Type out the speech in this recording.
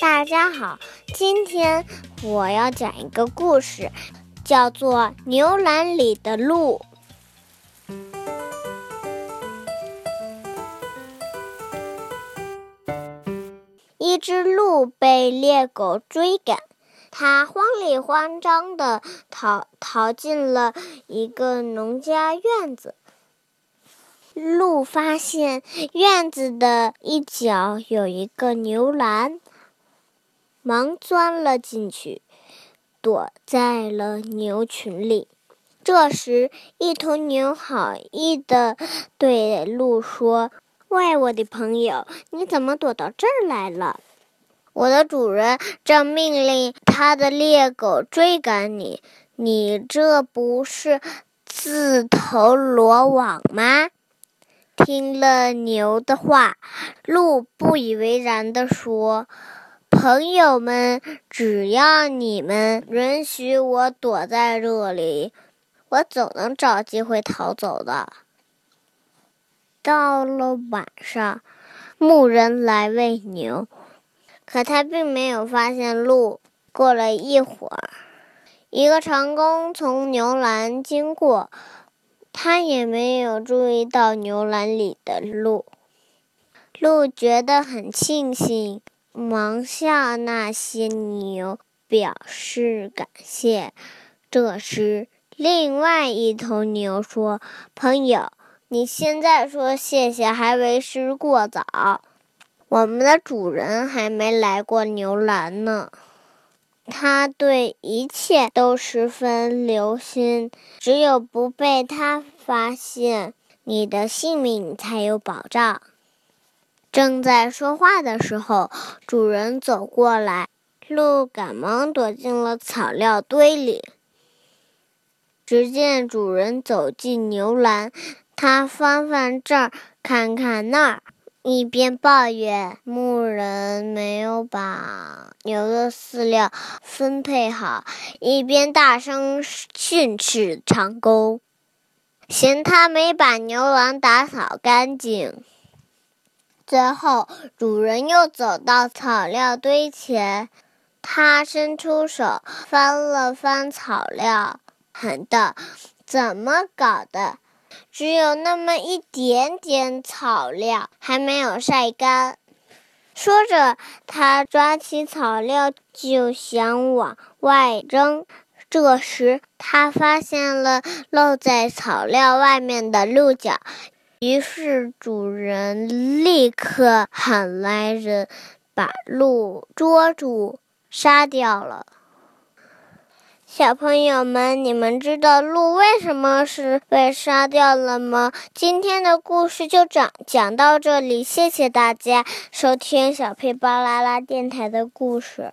大家好，今天我要讲一个故事，叫做《牛栏里的鹿》。一只鹿被猎狗追赶，它慌里慌张地逃逃进了一个农家院子。鹿发现院子的一角有一个牛栏，忙钻了进去，躲在了牛群里。这时，一头牛好意地对鹿说：“喂，我的朋友，你怎么躲到这儿来了？我的主人正命令他的猎狗追赶你，你这不是自投罗网吗？”听了牛的话，鹿不以为然地说：“朋友们，只要你们允许我躲在这里，我总能找机会逃走的。”到了晚上，牧人来喂牛，可他并没有发现鹿。过了一会儿，一个长工从牛栏经过。他也没有注意到牛栏里的鹿，鹿觉得很庆幸，忙向那些牛表示感谢。这时，另外一头牛说：“朋友，你现在说谢谢还为时过早，我们的主人还没来过牛栏呢。”他对一切都十分留心，只有不被他发现，你的性命才有保障。正在说话的时候，主人走过来，鹿赶忙躲进了草料堆里。只见主人走进牛栏，他翻翻这儿，看看那儿。一边抱怨牧人没有把牛的饲料分配好，一边大声训斥长工，嫌他没把牛栏打扫干净。最后，主人又走到草料堆前，他伸出手翻了翻草料，喊道：“怎么搞的？”只有那么一点点草料还没有晒干。说着，他抓起草料就想往外扔。这时，他发现了露在草料外面的鹿角，于是主人立刻喊来人，把鹿捉住，杀掉了。小朋友们，你们知道鹿为什么是被杀掉了吗？今天的故事就讲讲到这里，谢谢大家收听小佩巴啦啦电台的故事。